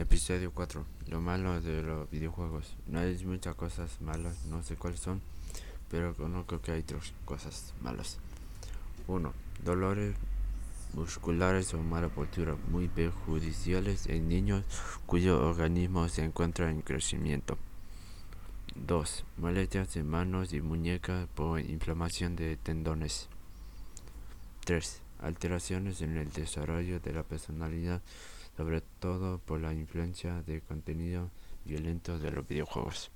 Episodio 4. Lo malo de los videojuegos. No hay muchas cosas malas, no sé cuáles son, pero conozco que hay tres cosas malas. 1. Dolores musculares o mala postura muy perjudiciales en niños cuyo organismo se encuentra en crecimiento. 2. Molestias en manos y muñecas por inflamación de tendones. 3. Alteraciones en el desarrollo de la personalidad sobre todo por la influencia de contenido violento de los videojuegos.